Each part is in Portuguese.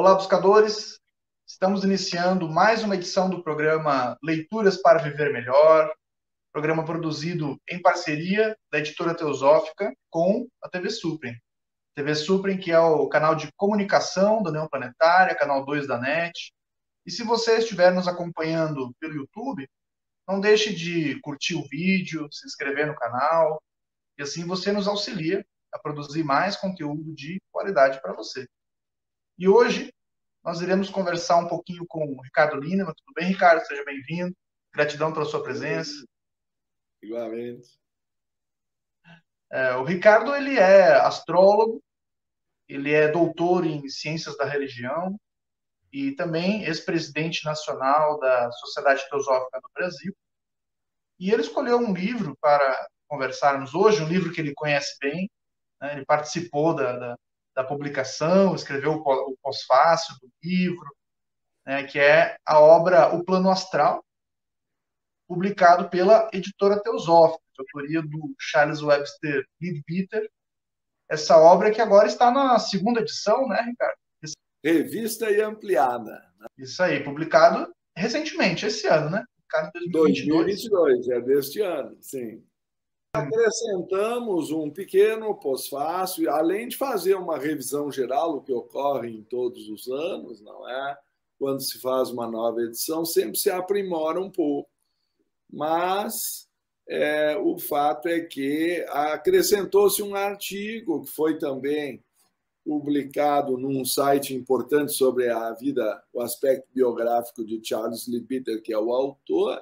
Olá, buscadores! Estamos iniciando mais uma edição do programa Leituras para Viver Melhor, programa produzido em parceria da editora Teosófica com a TV Suprem. TV Suprem, que é o canal de comunicação da União Planetária, canal 2 da NET. E se você estiver nos acompanhando pelo YouTube, não deixe de curtir o vídeo, se inscrever no canal, e assim você nos auxilia a produzir mais conteúdo de qualidade para você. E hoje nós iremos conversar um pouquinho com o Ricardo Lineman. Tudo bem, Ricardo? Seja bem-vindo. Gratidão pela sua presença. Igualmente. É, o Ricardo ele é astrólogo, ele é doutor em ciências da religião e também ex-presidente nacional da Sociedade Teosófica do Brasil. E ele escolheu um livro para conversarmos hoje, um livro que ele conhece bem. Né? Ele participou da, da, da, publicação, escreveu o pós-fácil do livro, né? que é a obra O Plano Astral, publicado pela editora Teosófica, de autoria do Charles Webster Leadbeater. Essa obra que agora está na segunda edição, né, Ricardo? Revista e ampliada. Né? Isso aí, publicado recentemente, esse ano, né? Publicado em 2022. 2022, é deste ano, sim. Acrescentamos um pequeno pós-fácil, além de fazer uma revisão geral, o que ocorre em todos os anos, não é? Quando se faz uma nova edição, sempre se aprimora um pouco mas é, o fato é que acrescentou-se um artigo que foi também publicado num site importante sobre a vida, o aspecto biográfico de Charles Leadbeater, que é o autor,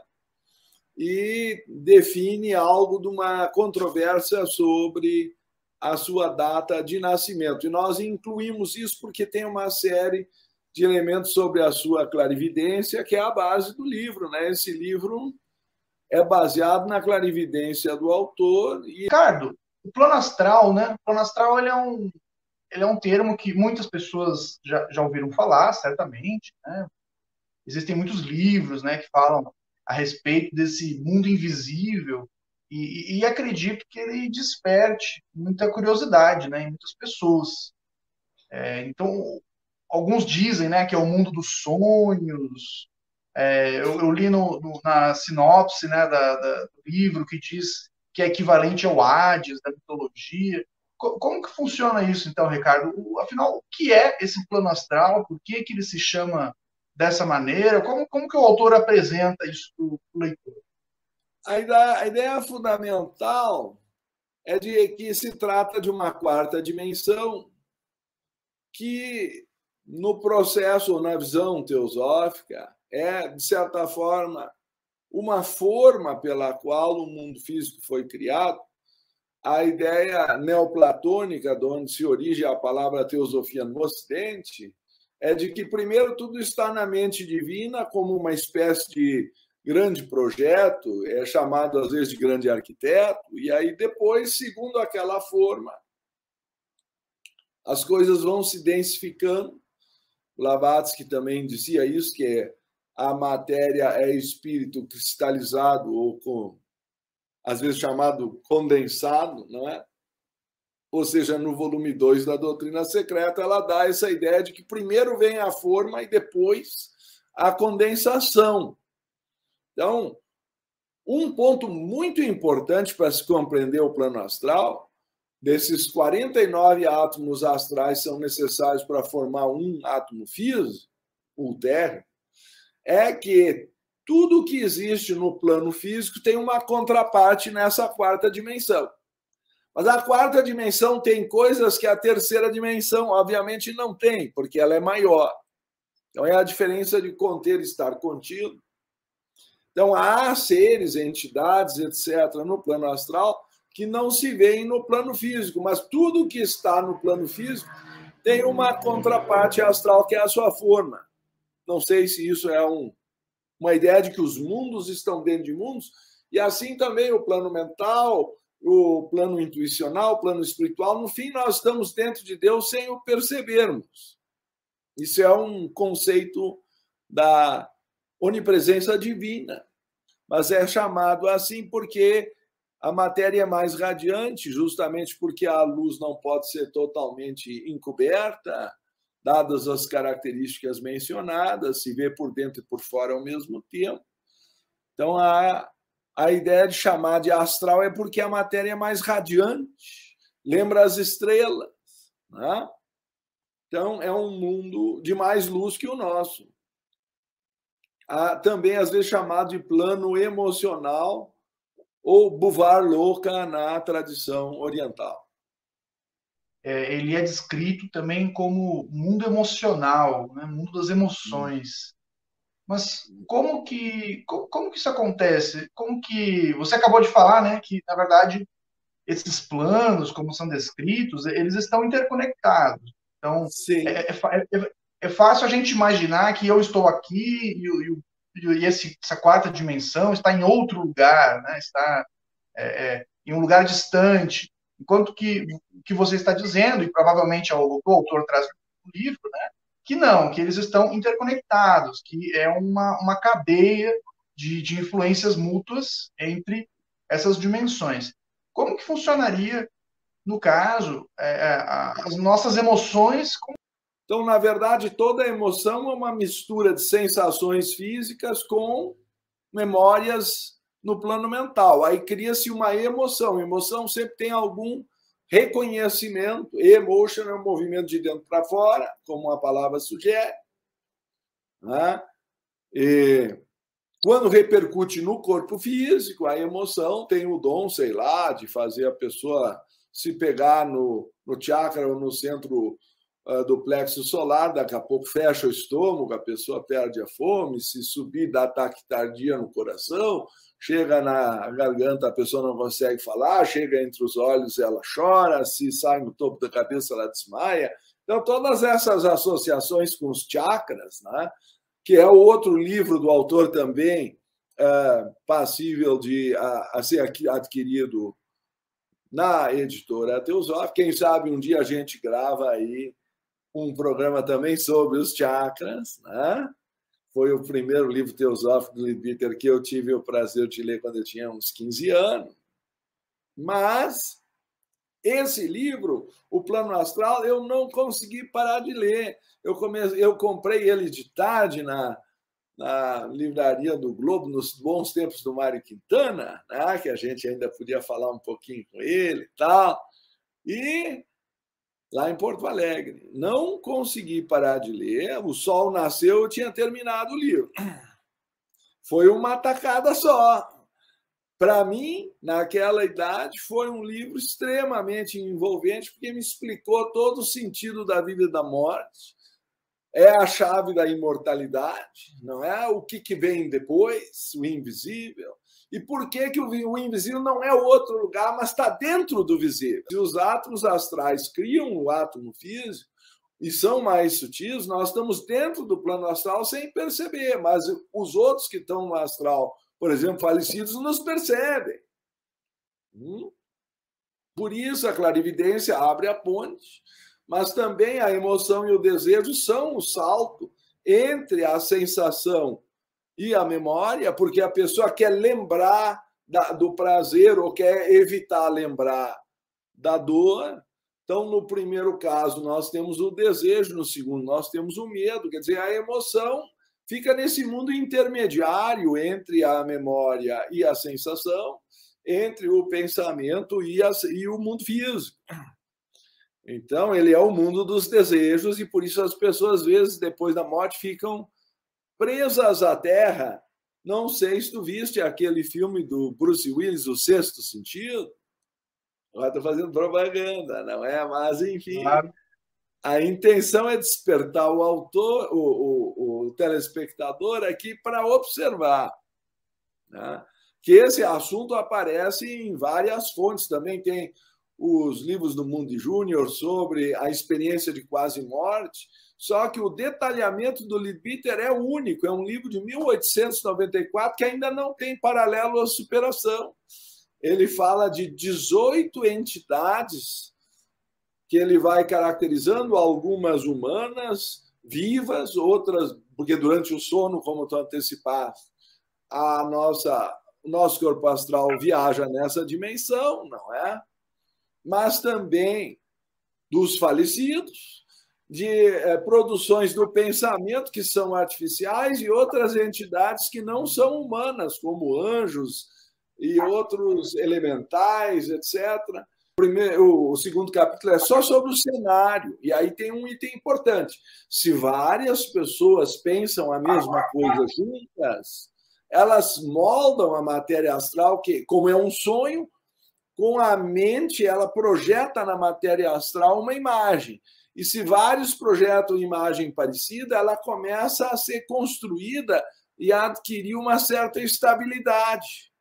e define algo de uma controvérsia sobre a sua data de nascimento. E nós incluímos isso porque tem uma série de elementos sobre a sua clarividência, que é a base do livro. Né? Esse livro é baseado na clarividência do autor. E... Ricardo, o plano astral, né? O plano astral ele é um, ele é um termo que muitas pessoas já, já ouviram falar, certamente. Né? Existem muitos livros né, que falam a respeito desse mundo invisível e, e, acredito que ele desperte muita curiosidade né, em muitas pessoas. É, então, alguns dizem né, que é o mundo dos sonhos, é, eu, eu, li no, no, na sinopse né, da, da, do livro que diz que é equivalente ao Hades, da mitologia. Co como que funciona isso, então, Ricardo? O, afinal, o que é esse plano astral? Por que, que ele se chama dessa maneira? Como, como que o autor apresenta isso para o leitor? A ideia, a ideia fundamental é de que se trata de uma quarta dimensão que, no processo na visão teosófica, é, de certa forma, uma forma pela qual o mundo físico foi criado. A ideia neoplatônica, de onde se origina a palavra teosofia no Ocidente, é de que, primeiro, tudo está na mente divina como uma espécie de grande projeto, é chamado às vezes de grande arquiteto, e aí depois, segundo aquela forma, as coisas vão se densificando. Blavatsky também dizia isso, que é a matéria é espírito cristalizado ou com às vezes chamado condensado, não é? Ou seja, no volume 2 da doutrina secreta, ela dá essa ideia de que primeiro vem a forma e depois a condensação. Então, um ponto muito importante para se compreender o plano astral, desses 49 átomos astrais são necessários para formar um átomo físico, o térreo, é que tudo que existe no plano físico tem uma contraparte nessa quarta dimensão. Mas a quarta dimensão tem coisas que a terceira dimensão, obviamente, não tem, porque ela é maior. Então, é a diferença de conter e estar contido. Então, há seres, entidades, etc., no plano astral que não se veem no plano físico, mas tudo que está no plano físico tem uma contraparte astral, que é a sua forma. Não sei se isso é um, uma ideia de que os mundos estão dentro de mundos, e assim também o plano mental, o plano intuicional, o plano espiritual. No fim, nós estamos dentro de Deus sem o percebermos. Isso é um conceito da onipresença divina, mas é chamado assim porque a matéria é mais radiante, justamente porque a luz não pode ser totalmente encoberta, dadas as características mencionadas, se vê por dentro e por fora ao mesmo tempo. Então, a, a ideia de chamar de astral é porque a matéria é mais radiante, lembra as estrelas. Né? Então, é um mundo de mais luz que o nosso. Há também, às vezes, chamado de plano emocional ou buvar louca na tradição oriental. É, ele é descrito também como mundo emocional, né? mundo das emoções. Mas como que como, que isso acontece? Como que você acabou de falar, né, que na verdade esses planos, como são descritos, eles estão interconectados. Então é, é, é, é, fácil a gente imaginar que eu estou aqui e, e, e esse, essa quarta dimensão está em outro lugar, né? Está é, é, em um lugar distante. Enquanto que que você está dizendo e provavelmente o, o autor traz no livro, né? Que não, que eles estão interconectados, que é uma, uma cadeia de, de influências mútuas entre essas dimensões. Como que funcionaria, no caso, é, é as nossas emoções? Com... Então, na verdade, toda emoção é uma mistura de sensações físicas com memórias no plano mental. Aí cria-se uma emoção. Emoção sempre tem algum Reconhecimento, emotion é um movimento de dentro para fora, como a palavra sugere. Né? E quando repercute no corpo físico, a emoção tem o dom, sei lá, de fazer a pessoa se pegar no, no chakra ou no centro do plexo solar, daqui a pouco fecha o estômago, a pessoa perde a fome, se subir dá ataque tardia no coração, chega na garganta, a pessoa não consegue falar, chega entre os olhos, ela chora, se sai no topo da cabeça, ela desmaia. Então, todas essas associações com os chakras, né, que é o outro livro do autor também, é, passível de a, a, ser adquirido na editora Teosófica. Quem sabe um dia a gente grava aí um programa também sobre os chakras, né? Foi o primeiro livro teosófico do Liebiter que eu tive o prazer de ler quando eu tinha uns 15 anos. Mas esse livro, O Plano Astral, eu não consegui parar de ler. Eu, comecei, eu comprei ele de tarde na, na livraria do Globo, nos bons tempos do Mário Quintana, né? que a gente ainda podia falar um pouquinho com ele e tal. E lá em Porto Alegre. Não consegui parar de ler. O sol nasceu, eu tinha terminado o livro. Foi uma tacada só. Para mim, naquela idade, foi um livro extremamente envolvente, porque me explicou todo o sentido da vida e da morte. É a chave da imortalidade, não é? O que, que vem depois, o invisível e por que, que o invisível não é outro lugar, mas está dentro do visível? Se os átomos astrais criam o átomo físico e são mais sutis, nós estamos dentro do plano astral sem perceber, mas os outros que estão no astral, por exemplo, falecidos, nos percebem. Hum? Por isso a clarividência abre a ponte, mas também a emoção e o desejo são o salto entre a sensação e a memória, porque a pessoa quer lembrar da, do prazer ou quer evitar lembrar da dor. Então, no primeiro caso, nós temos o desejo, no segundo, nós temos o medo, quer dizer, a emoção fica nesse mundo intermediário entre a memória e a sensação, entre o pensamento e, a, e o mundo físico. Então, ele é o mundo dos desejos, e por isso as pessoas, às vezes, depois da morte, ficam presas à terra. Não sei se tu viste aquele filme do Bruce Willis, O Sexto Sentido. Agora estou fazendo propaganda, não é? Mas, enfim, claro. a intenção é despertar o autor, o, o, o telespectador aqui para observar né? que esse assunto aparece em várias fontes. Também tem os livros do Mundo Júnior sobre a experiência de quase morte só que o detalhamento do Liebiter é único, é um livro de 1894 que ainda não tem paralelo à superação. Ele fala de 18 entidades que ele vai caracterizando, algumas humanas, vivas, outras, porque durante o sono, como estou antecipado, a nossa, o nosso corpo astral viaja nessa dimensão, não é? Mas também dos falecidos, de é, produções do pensamento que são artificiais e outras entidades que não são humanas, como anjos e outros elementais, etc. Primeiro, o segundo capítulo é só sobre o cenário, e aí tem um item importante. Se várias pessoas pensam a mesma coisa juntas, elas moldam a matéria astral, que, como é um sonho, com a mente, ela projeta na matéria astral uma imagem. E se vários projetam imagem parecida, ela começa a ser construída e a adquirir uma certa estabilidade.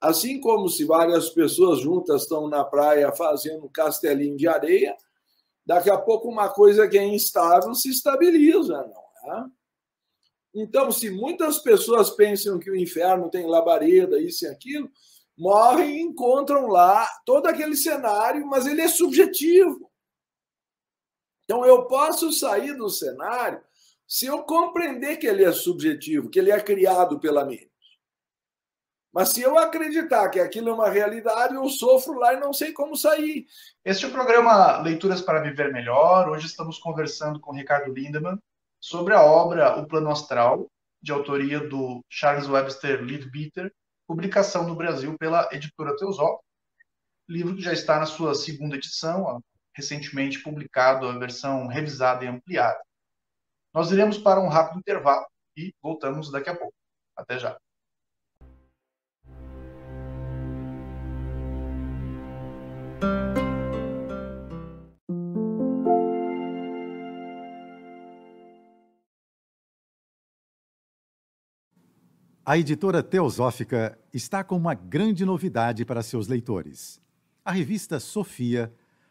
Assim como se várias pessoas juntas estão na praia fazendo castelinho de areia, daqui a pouco uma coisa que é instável se estabiliza, não é? Então, se muitas pessoas pensam que o inferno tem labareda, isso e aquilo, morrem e encontram lá todo aquele cenário, mas ele é subjetivo. Então, eu posso sair do cenário se eu compreender que ele é subjetivo, que ele é criado pela mente. Mas se eu acreditar que aquilo é uma realidade, eu sofro lá e não sei como sair. Este é o programa Leituras para Viver Melhor. Hoje estamos conversando com Ricardo Lindemann sobre a obra O Plano Astral, de autoria do Charles Webster Leadbeater, publicação no Brasil pela editora Teosófica. Livro que já está na sua segunda edição, recentemente publicado a versão revisada e ampliada. Nós iremos para um rápido intervalo e voltamos daqui a pouco. Até já. A editora Teosófica está com uma grande novidade para seus leitores. A revista Sofia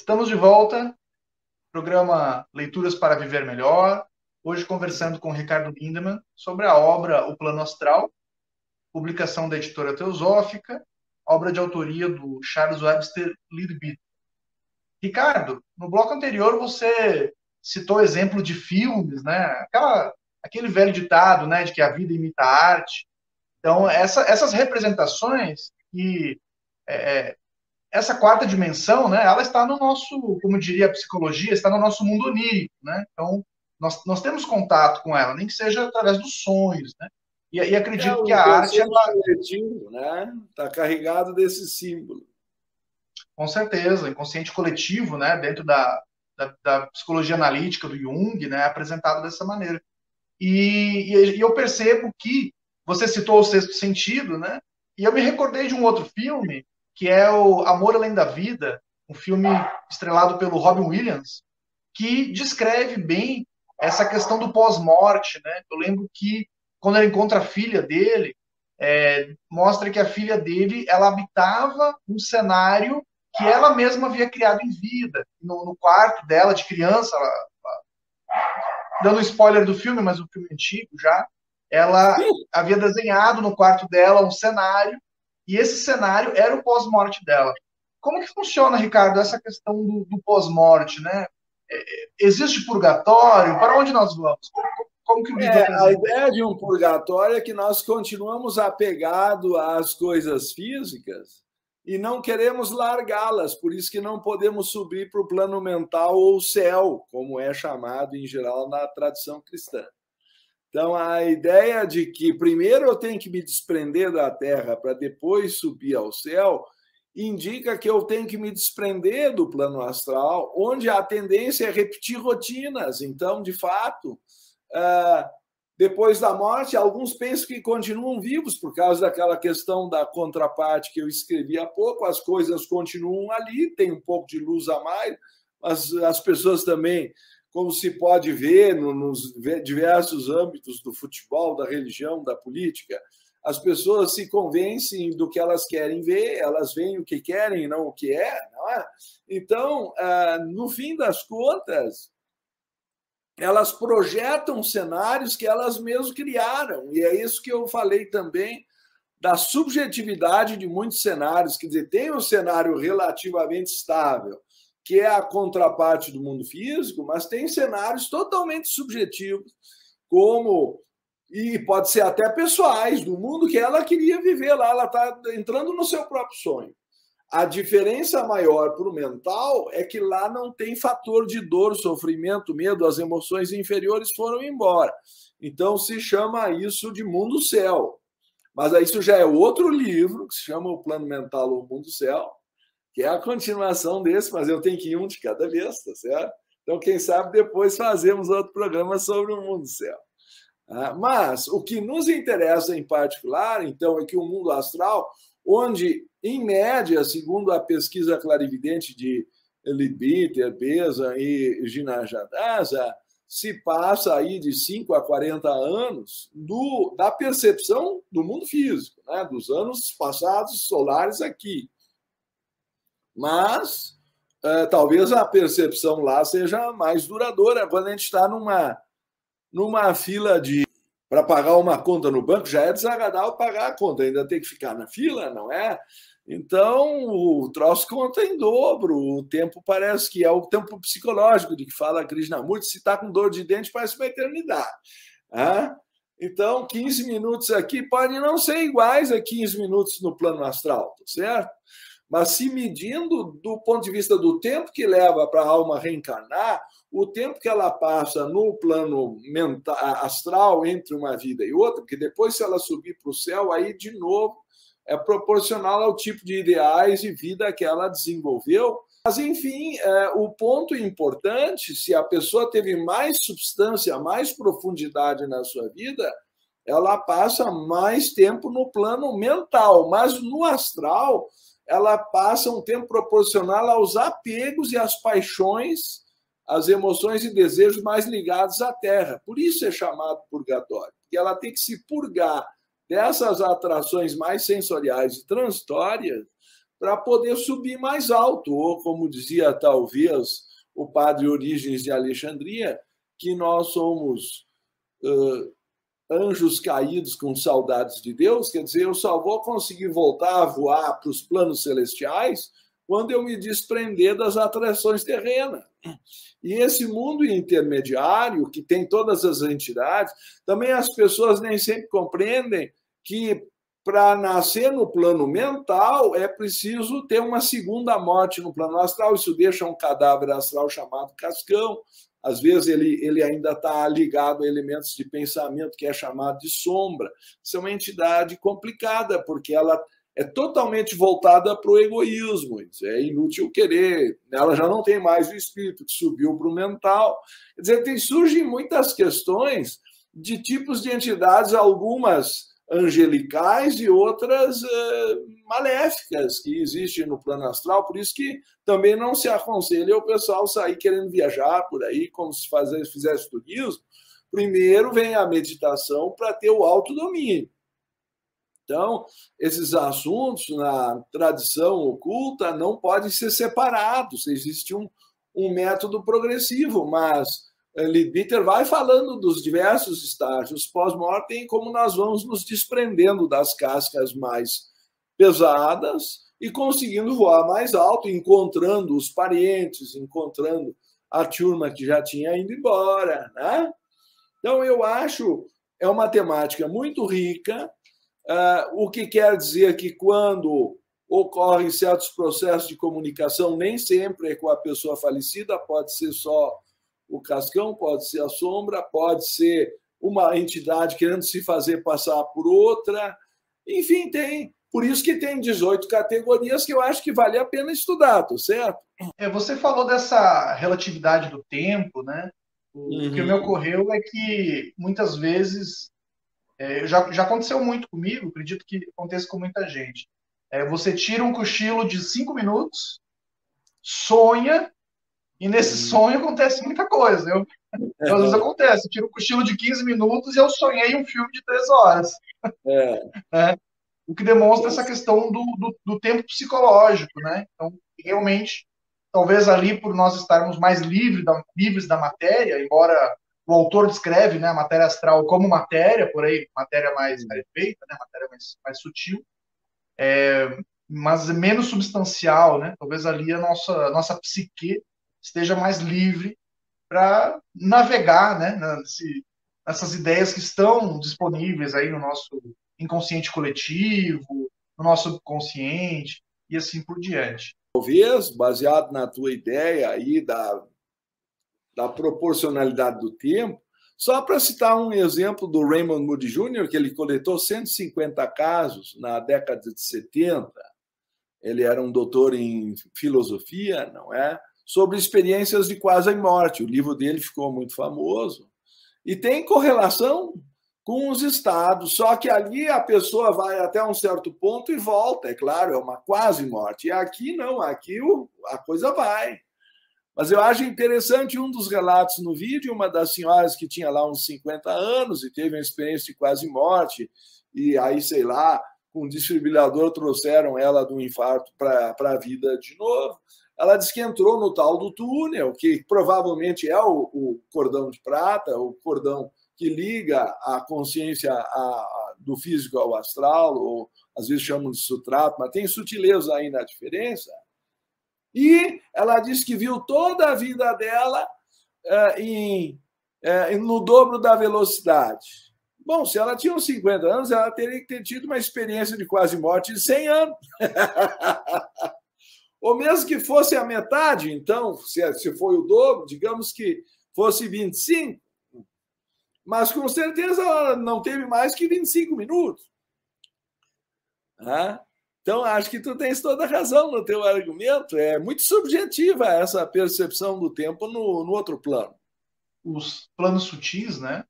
Estamos de volta, programa Leituras para Viver Melhor. Hoje conversando com Ricardo Lindemann sobre a obra O Plano Astral, publicação da editora Teosófica, obra de autoria do Charles Webster Leadbeater. Ricardo, no bloco anterior você citou exemplo de filmes, né? Aquela, aquele velho ditado, né, de que a vida imita a arte. Então, essa, essas representações que é, essa quarta dimensão, né, ela está no nosso, como diria a psicologia, está no nosso mundo onírico, né? Então, nós, nós temos contato com ela, nem que seja através dos sonhos, né? E, e acredito é, que a arte ela coletivo, né? Está carregado desse símbolo. Com certeza, inconsciente coletivo, né, dentro da, da, da psicologia analítica do Jung, né, é apresentado dessa maneira. E, e, e eu percebo que você citou o sexto sentido, né? E eu me recordei de um outro filme que é o Amor Além da Vida, um filme estrelado pelo Robin Williams, que descreve bem essa questão do pós-morte, né? Eu lembro que quando ele encontra a filha dele, é, mostra que a filha dele ela habitava um cenário que ela mesma havia criado em vida, no, no quarto dela de criança, ela, ela, dando spoiler do filme, mas o filme é antigo já, ela havia desenhado no quarto dela um cenário e esse cenário era o pós-morte dela. Como que funciona, Ricardo, essa questão do, do pós-morte, né? É, é, existe purgatório? Para onde nós vamos? Como, que o é, A ideia de um purgatório é que nós continuamos apegados às coisas físicas e não queremos largá-las, por isso que não podemos subir para o plano mental ou céu, como é chamado em geral na tradição cristã. Então, a ideia de que primeiro eu tenho que me desprender da terra para depois subir ao céu, indica que eu tenho que me desprender do plano astral, onde a tendência é repetir rotinas. Então, de fato, ah, depois da morte, alguns pensam que continuam vivos por causa daquela questão da contraparte que eu escrevi há pouco, as coisas continuam ali, tem um pouco de luz a mais, mas as pessoas também, como se pode ver nos diversos âmbitos do futebol, da religião, da política, as pessoas se convencem do que elas querem ver, elas veem o que querem, não o que é, é? Então, ah, no fim das contas, elas projetam cenários que elas mesmas criaram, e é isso que eu falei também da subjetividade de muitos cenários, quer dizer, tem um cenário relativamente estável, que é a contraparte do mundo físico, mas tem cenários totalmente subjetivos, como e pode ser até pessoais, do mundo que ela queria viver lá, ela está entrando no seu próprio sonho. A diferença maior para o mental é que lá não tem fator de dor, sofrimento, medo, as emoções inferiores foram embora. Então se chama isso de mundo céu. Mas isso já é outro livro, que se chama O Plano Mental ou Mundo Céu, que é a continuação desse, mas eu tenho que ir um de cada vez, tá certo? Então, quem sabe depois fazemos outro programa sobre o mundo céu. Ah, mas o que nos interessa em particular, então, é que o mundo astral, onde, em média, segundo a pesquisa clarividente de Libiter, Beza e Gina Jadasa, se passa aí de 5 a 40 anos do, da percepção do mundo físico, né? dos anos passados solares aqui. Mas é, talvez a percepção lá seja mais duradoura quando a gente está numa numa fila de para pagar uma conta no banco já é desagradável pagar a conta, ainda tem que ficar na fila, não é? Então, o troço conta em dobro. O tempo parece que é o tempo psicológico de que fala Krishnamurti. Se está com dor de dente, parece uma eternidade. Ah? Então, 15 minutos aqui podem não ser iguais a 15 minutos no plano astral, tá certo? Mas se medindo do ponto de vista do tempo que leva para a alma reencarnar, o tempo que ela passa no plano mental, astral entre uma vida e outra, porque depois, se ela subir para o céu, aí de novo é proporcional ao tipo de ideais e vida que ela desenvolveu. Mas, enfim, é, o ponto importante, se a pessoa teve mais substância, mais profundidade na sua vida, ela passa mais tempo no plano mental, mas no astral ela passa um tempo proporcional aos apegos e às paixões, às emoções e desejos mais ligados à Terra. Por isso é chamado purgatório, porque ela tem que se purgar dessas atrações mais sensoriais e transitórias para poder subir mais alto, ou como dizia talvez o padre Orígenes de Alexandria, que nós somos uh, anjos caídos com saudades de Deus, quer dizer, eu só vou conseguir voltar a voar para os planos celestiais quando eu me desprender das atrações terrenas. E esse mundo intermediário, que tem todas as entidades, também as pessoas nem sempre compreendem que para nascer no plano mental é preciso ter uma segunda morte no plano astral. Isso deixa um cadáver astral chamado cascão, às vezes ele, ele ainda está ligado a elementos de pensamento que é chamado de sombra. Isso é uma entidade complicada, porque ela é totalmente voltada para o egoísmo. É inútil querer. Ela já não tem mais o espírito que subiu para o mental. Quer dizer, tem, surgem muitas questões de tipos de entidades, algumas angelicais e outras uh, maléficas que existem no plano astral, por isso que também não se aconselha o pessoal sair querendo viajar por aí, como se fizesse turismo. Primeiro vem a meditação para ter o autodomínio. Então, esses assuntos na tradição oculta não podem ser separados, existe um, um método progressivo, mas Lidbitter vai falando dos diversos estágios pós-mortem, como nós vamos nos desprendendo das cascas mais pesadas e conseguindo voar mais alto, encontrando os parentes, encontrando a turma que já tinha ido embora. Né? Então, eu acho é uma temática muito rica, uh, o que quer dizer que quando ocorrem certos processos de comunicação, nem sempre é com a pessoa falecida, pode ser só o cascão, pode ser a sombra, pode ser uma entidade querendo se fazer passar por outra. Enfim, tem Por isso que tem 18 categorias que eu acho que vale a pena estudar, tô certo? É, você falou dessa relatividade do tempo, né? O uhum. que me ocorreu é que muitas vezes é, já, já aconteceu muito comigo, acredito que aconteça com muita gente. É, você tira um cochilo de cinco minutos, sonha, e nesse uhum. sonho acontece muita coisa. Eu, às vezes acontece, eu tiro um cochilo de 15 minutos e eu sonhei um filme de três horas. É. é o que demonstra essa questão do, do, do, tempo psicológico, né? Então, realmente, talvez ali por nós estarmos mais livres da, livres da matéria, embora o autor descreve né, a matéria astral como matéria, por aí, matéria mais perfeita, né, matéria mais, mais sutil, é, mas menos substancial, né? Talvez ali a nossa, a nossa psique esteja mais livre para navegar, né, nesse, nessas ideias que estão disponíveis aí no nosso inconsciente coletivo, no nosso subconsciente e assim por diante. Talvez, baseado na tua ideia aí da, da proporcionalidade do tempo, só para citar um exemplo do Raymond Moody Jr., que ele coletou 150 casos na década de 70, ele era um doutor em filosofia, não é? Sobre experiências de quase morte. O livro dele ficou muito famoso. E tem correlação com os estados. Só que ali a pessoa vai até um certo ponto e volta, é claro, é uma quase morte. E aqui não, aqui a coisa vai. Mas eu acho interessante um dos relatos no vídeo, uma das senhoras que tinha lá uns 50 anos e teve uma experiência de quase morte, e aí, sei lá, com um desfibrilador trouxeram ela do infarto para a vida de novo. Ela disse que entrou no tal do túnel, que provavelmente é o, o cordão de prata, o cordão que liga a consciência a, a, do físico ao astral, ou às vezes chamam de sutrato, mas tem sutileza aí na diferença. E ela disse que viu toda a vida dela é, em, é, no dobro da velocidade. Bom, se ela tinha uns 50 anos, ela teria que ter tido uma experiência de quase morte de 100 anos. Ou mesmo que fosse a metade, então, se, se foi o dobro, digamos que fosse 25, mas com certeza ela não teve mais que 25 minutos. Ah, então, acho que tu tens toda a razão no teu argumento. É muito subjetiva essa percepção do tempo no, no outro plano. Os planos sutis, né?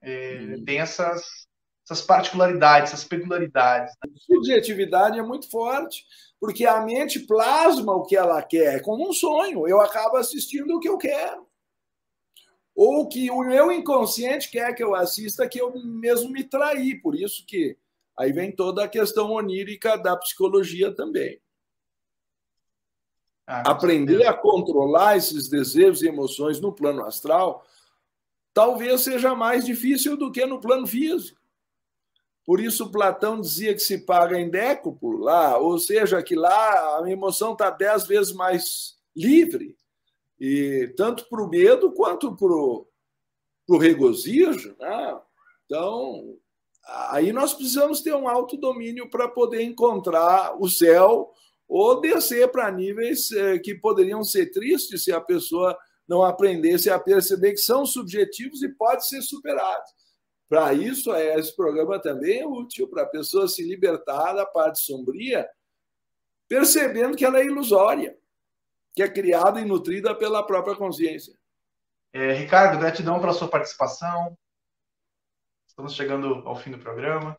É, hum. Tem essas, essas particularidades, essas peculiaridades. Né? A subjetividade é muito forte, porque a mente plasma o que ela quer, é como um sonho. Eu acabo assistindo o que eu quero ou que o meu inconsciente quer que eu assista, que eu mesmo me traí. Por isso que aí vem toda a questão onírica da psicologia também. Ah, Aprender a controlar esses desejos e emoções no plano astral talvez seja mais difícil do que no plano físico. Por isso, Platão dizia que se paga em décuplo lá, ou seja, que lá a emoção está dez vezes mais livre e tanto para o medo quanto para o regozijo. Né? Então, aí nós precisamos ter um alto domínio para poder encontrar o céu ou descer para níveis eh, que poderiam ser tristes se a pessoa não aprendesse a perceber que são subjetivos e pode ser superados. Para isso, é, esse programa também é útil para a pessoa se libertar da parte sombria, percebendo que ela é ilusória que é criada e nutrida pela própria consciência. É, Ricardo, gratidão pela sua participação. Estamos chegando ao fim do programa.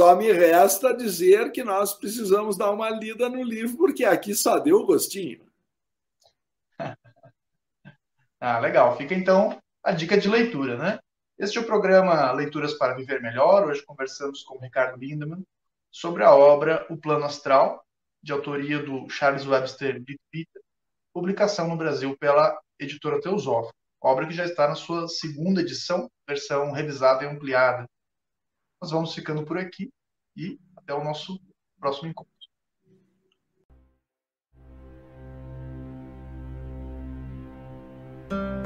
Só me resta dizer que nós precisamos dar uma lida no livro, porque aqui só deu o gostinho. ah, legal. Fica então a dica de leitura, né? Este é o programa Leituras para Viver Melhor. Hoje conversamos com Ricardo Lindemann sobre a obra O Plano Astral, de autoria do Charles Webster Peter, publicação no Brasil pela editora Teosófica, obra que já está na sua segunda edição, versão revisada e ampliada. Nós vamos ficando por aqui e até o nosso próximo encontro. thank